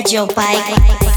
ride your bike?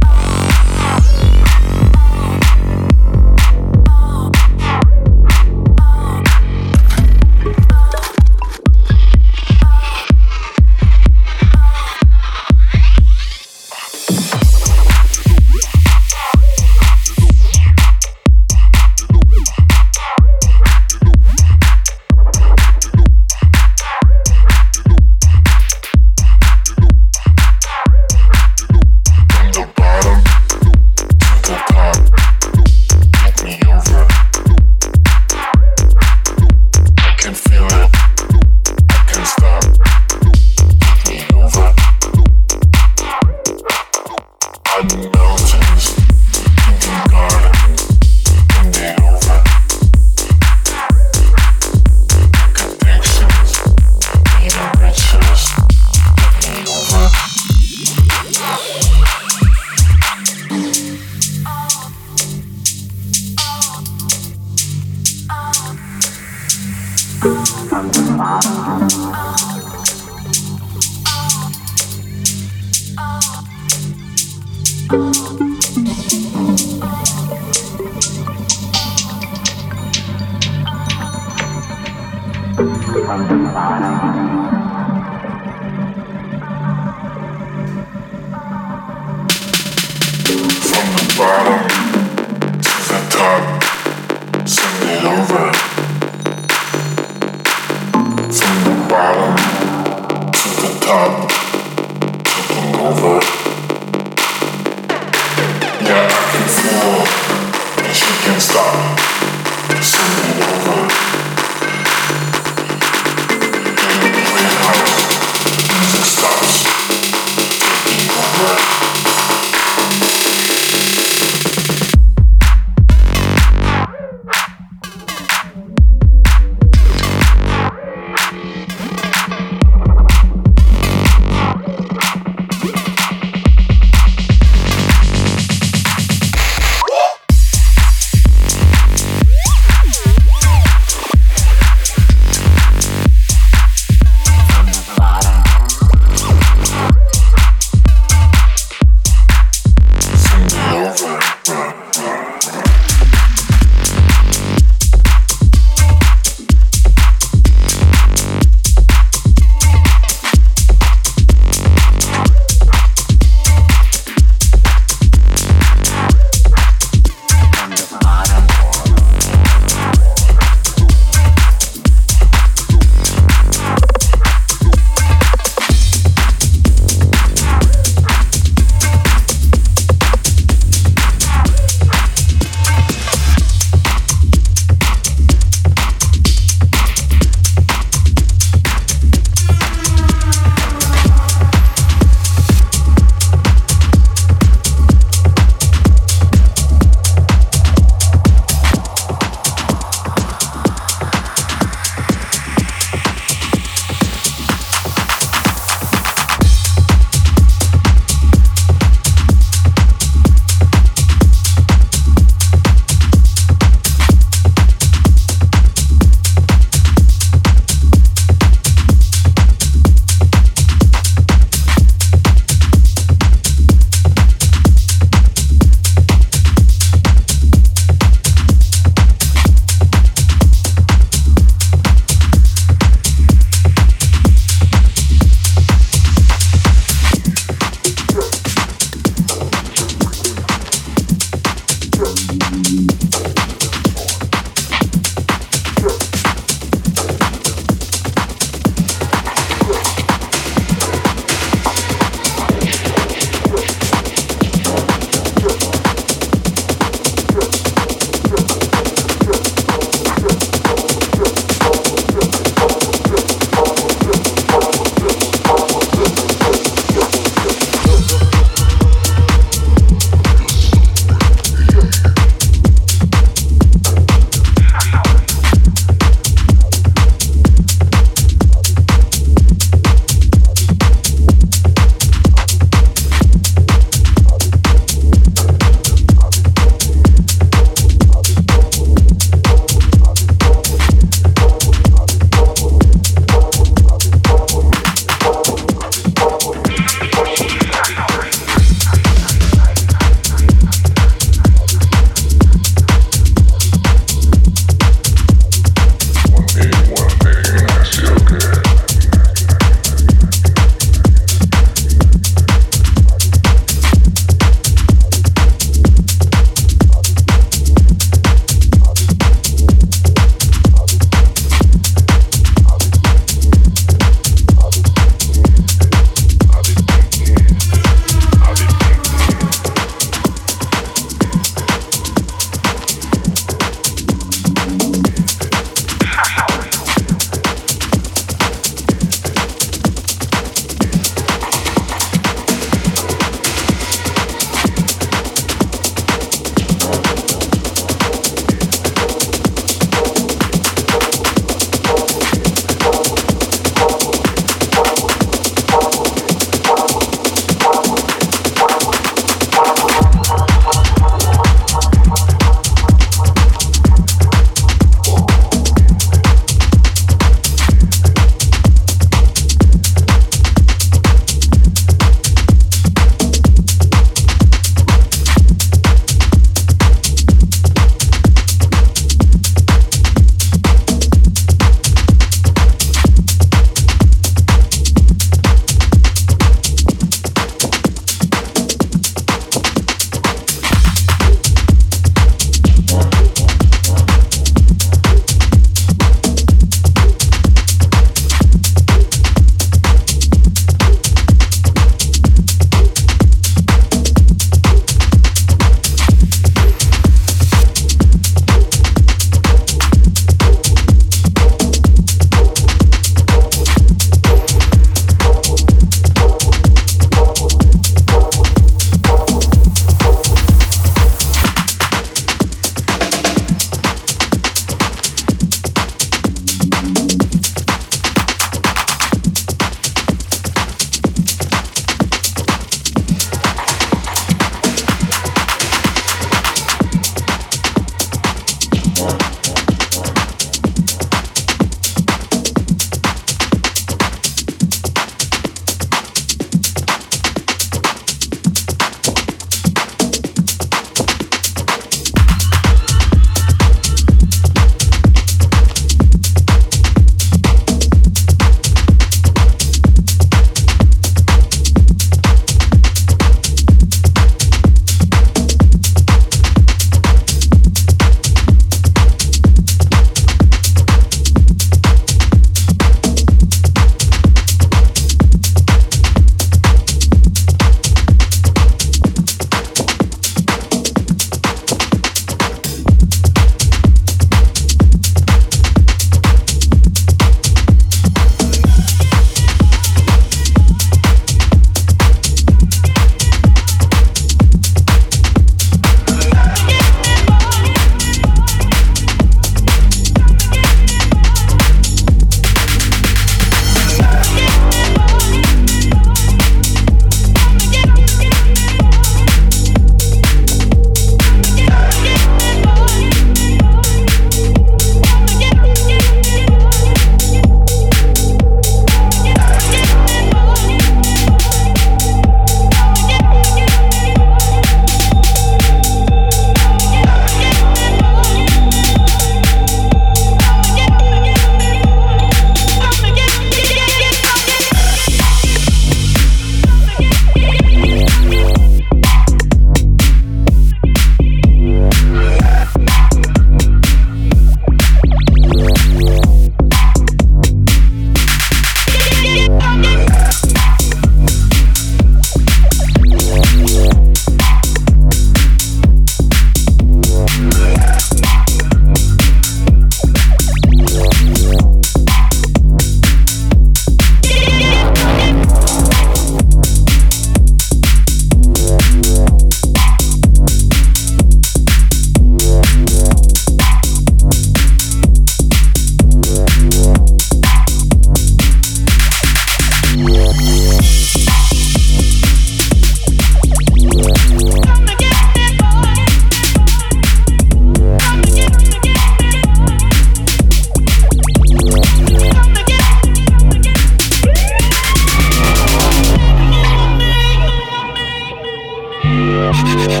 Thank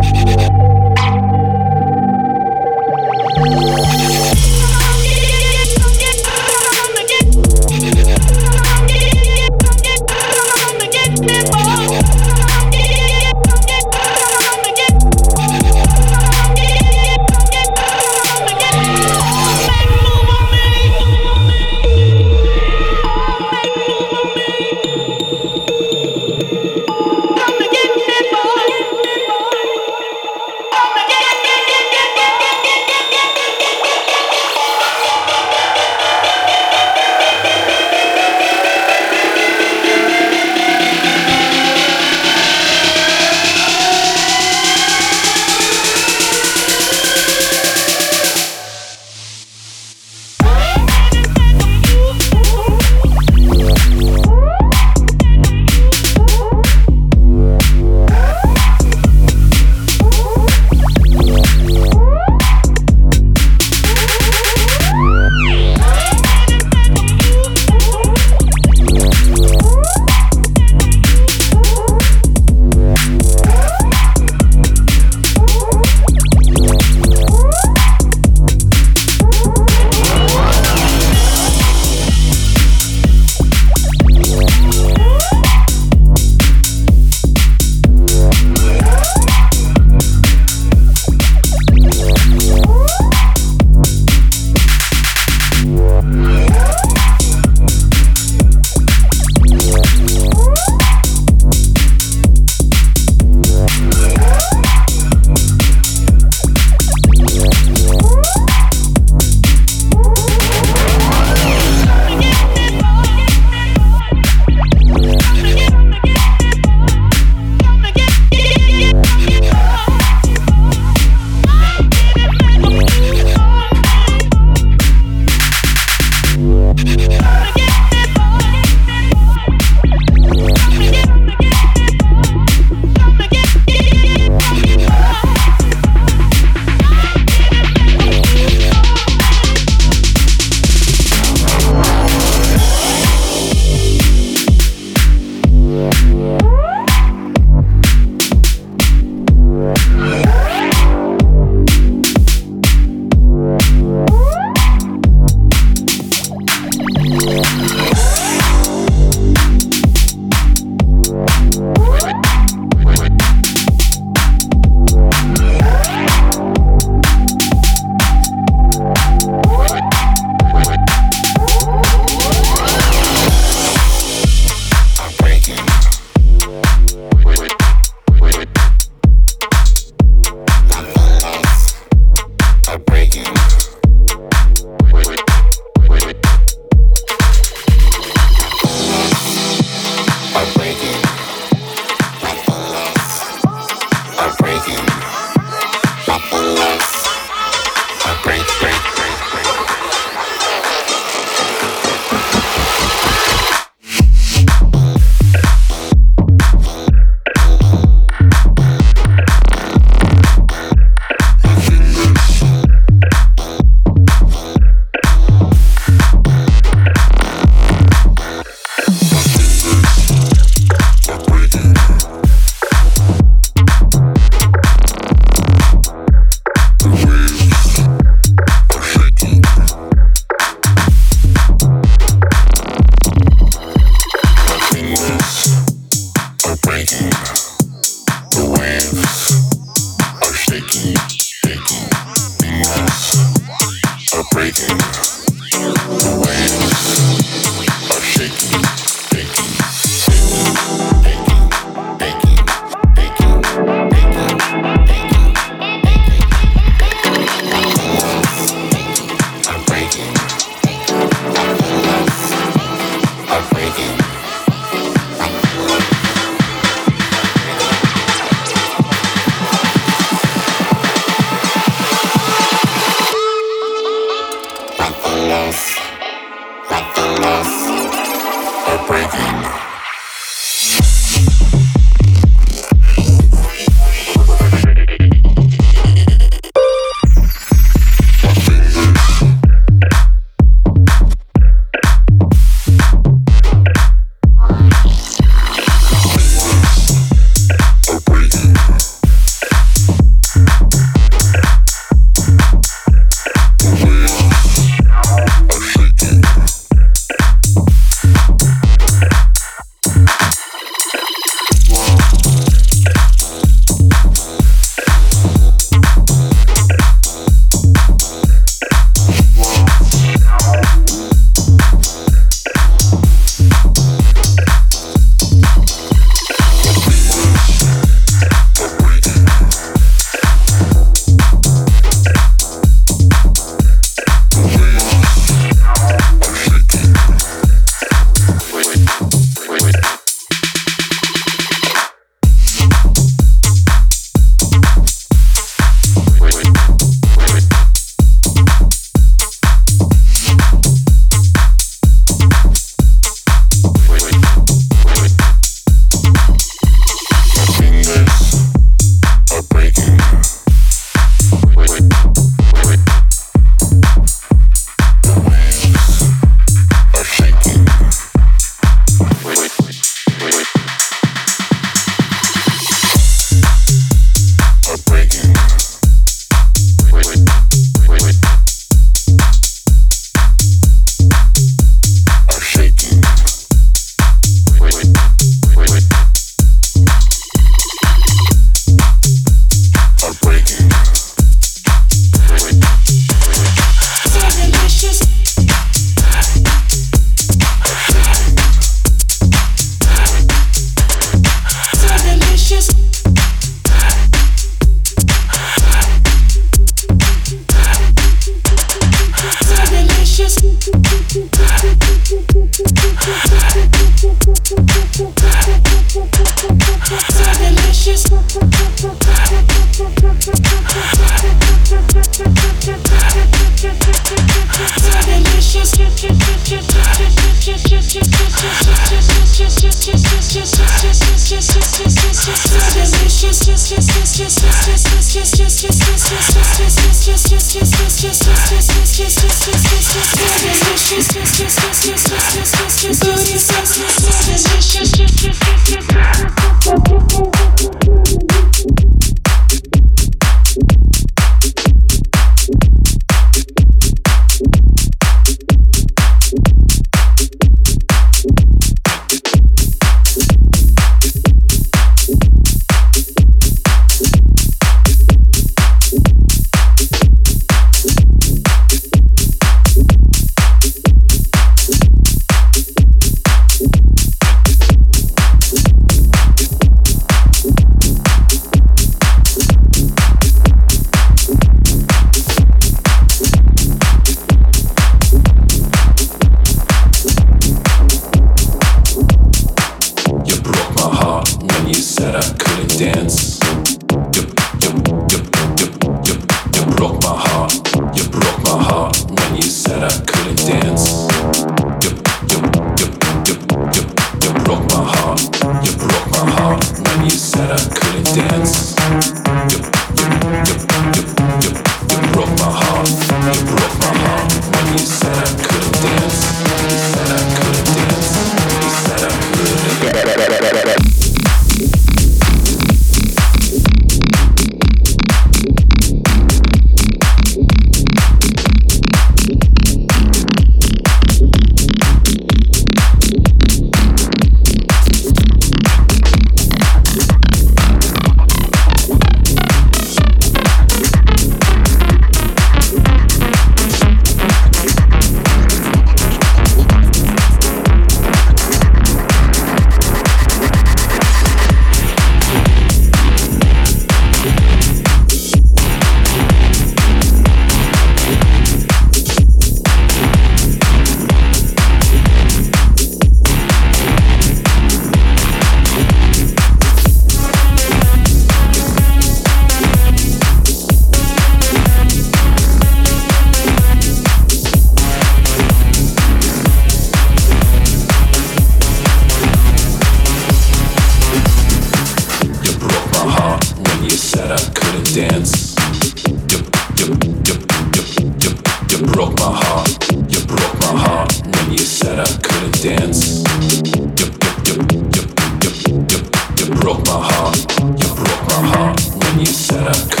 broke my heart. You broke my heart when you said I could.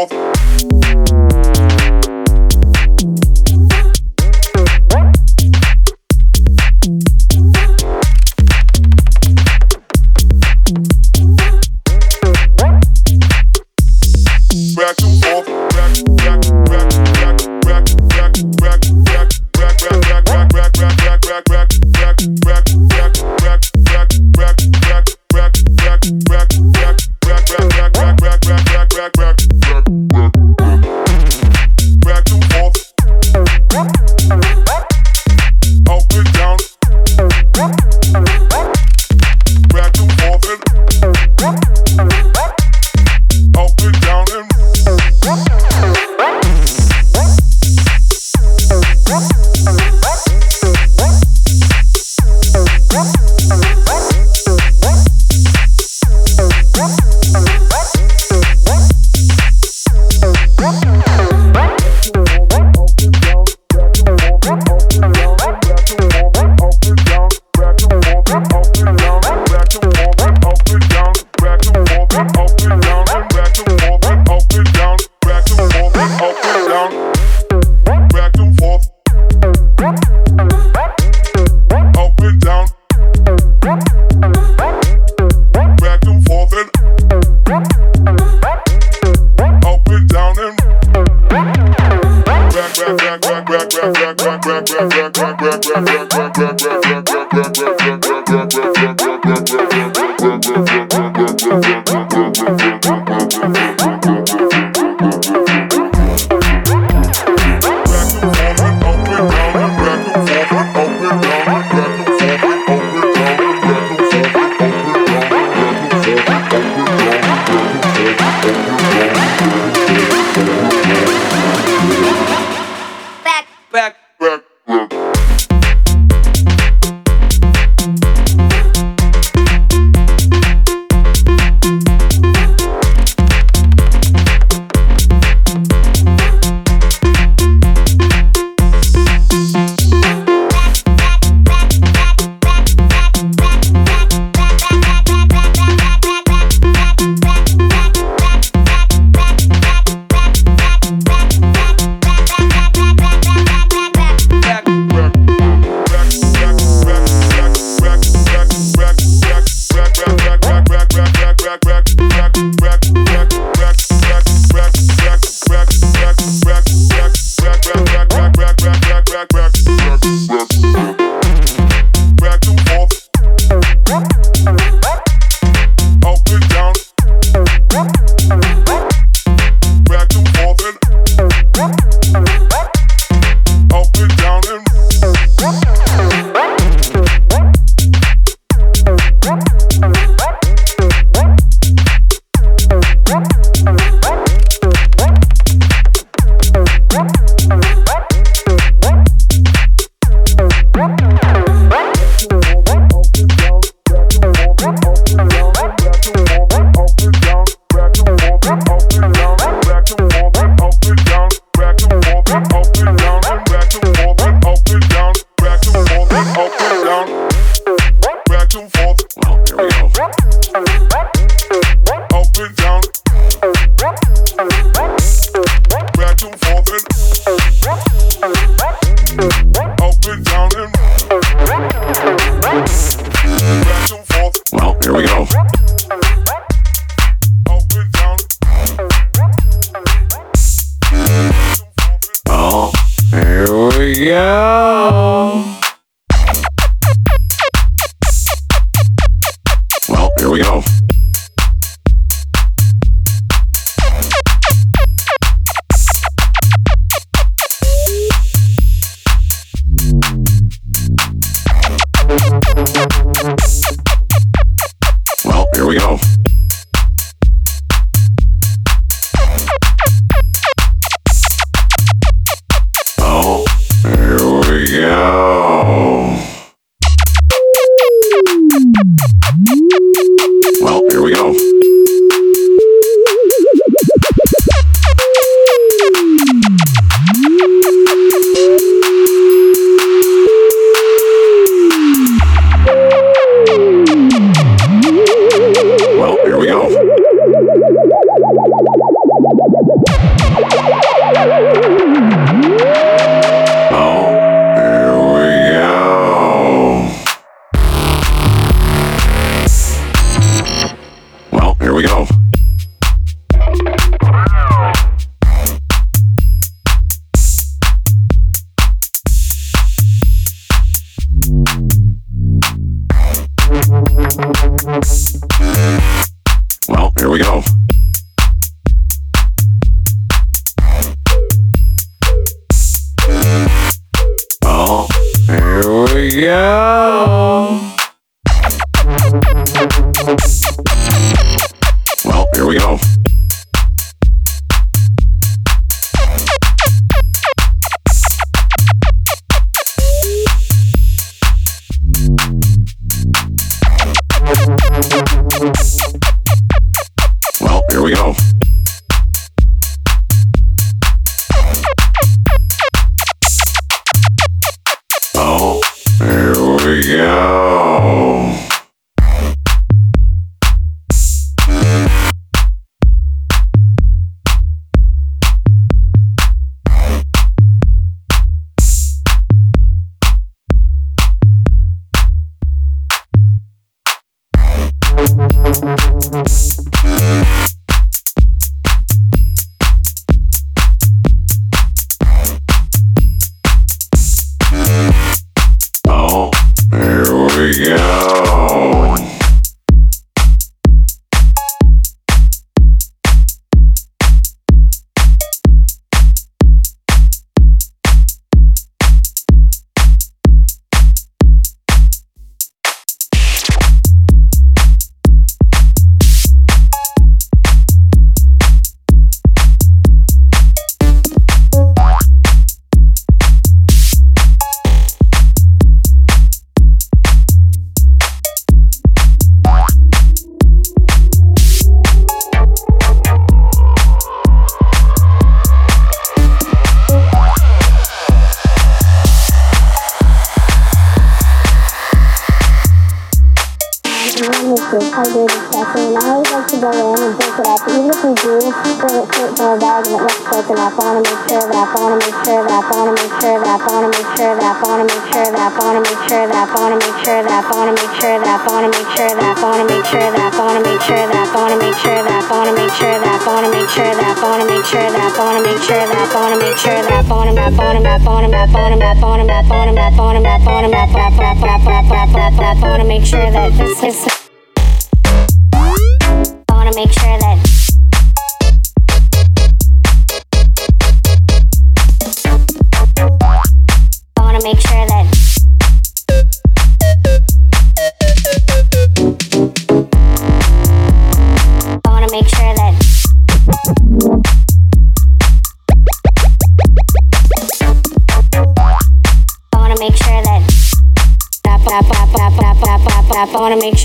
North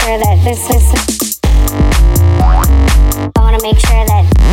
sure that this is. I want to make sure that.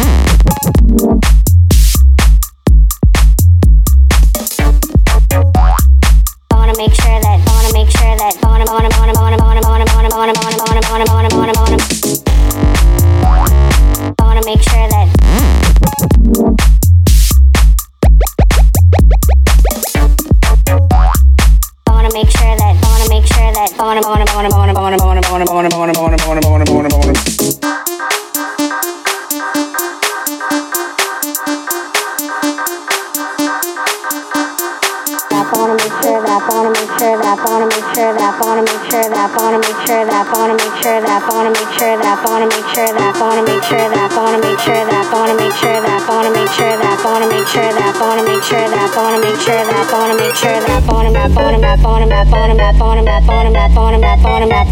wanna make sure that I wanna make sure that I wanna make sure that I wanna make sure that I wanna make sure that I wanna make sure that I wanna make sure that I wanna make sure that I wanna make sure that I wanna make sure that I wanna make sure that I wanna make sure that I wanna make sure that wanna that wanna that wanna that wanna that wanna that wanna that wanna that wanna that wanna that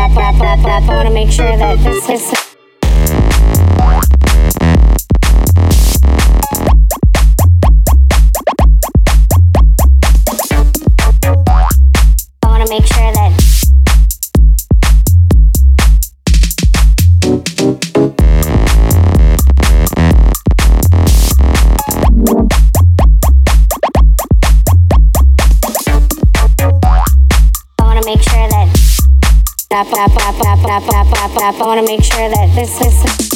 wanna that wanna make sure that this is I want to make sure that this is.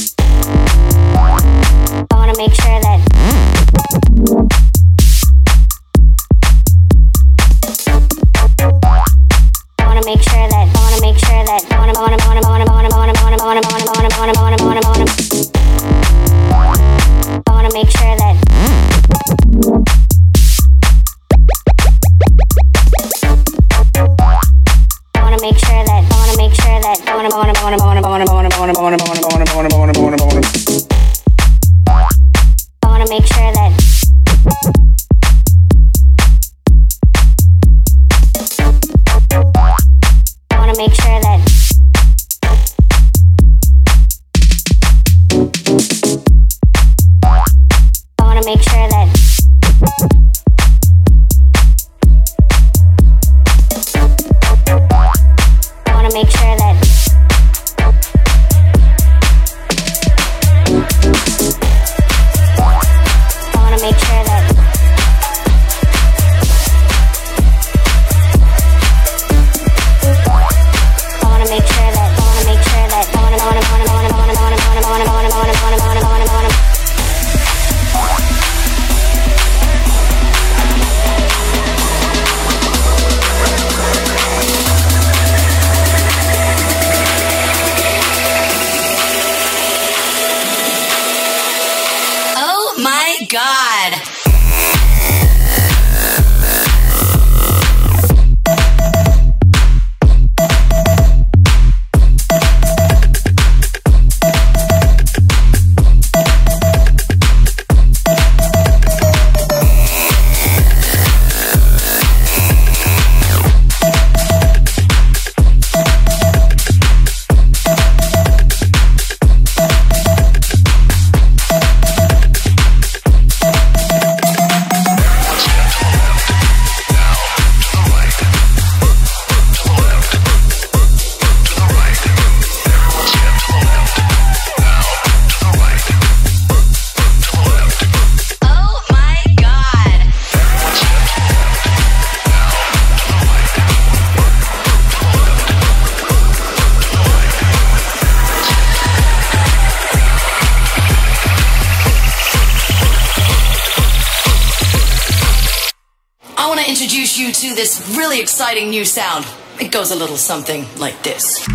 exciting new sound. It goes a little something like this.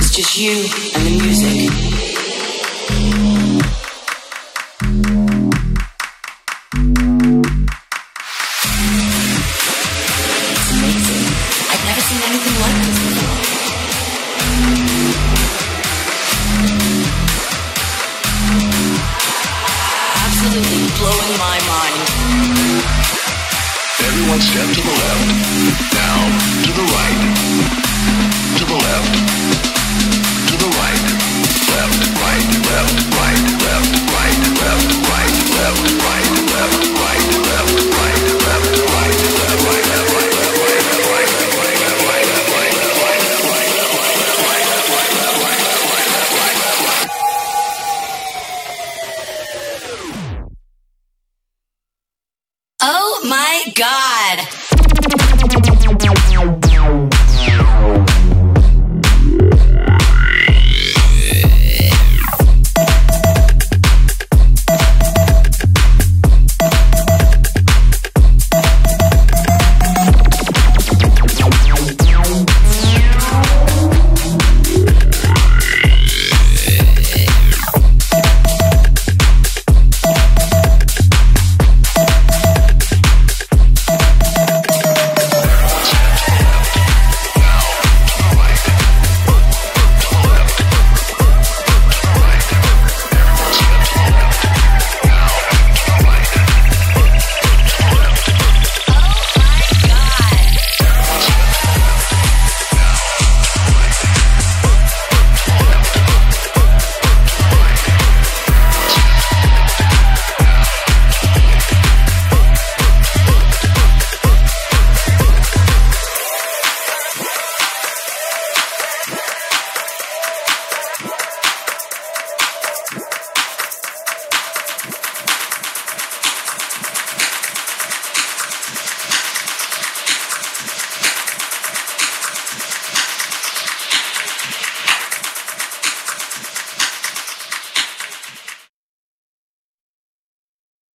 It's just you.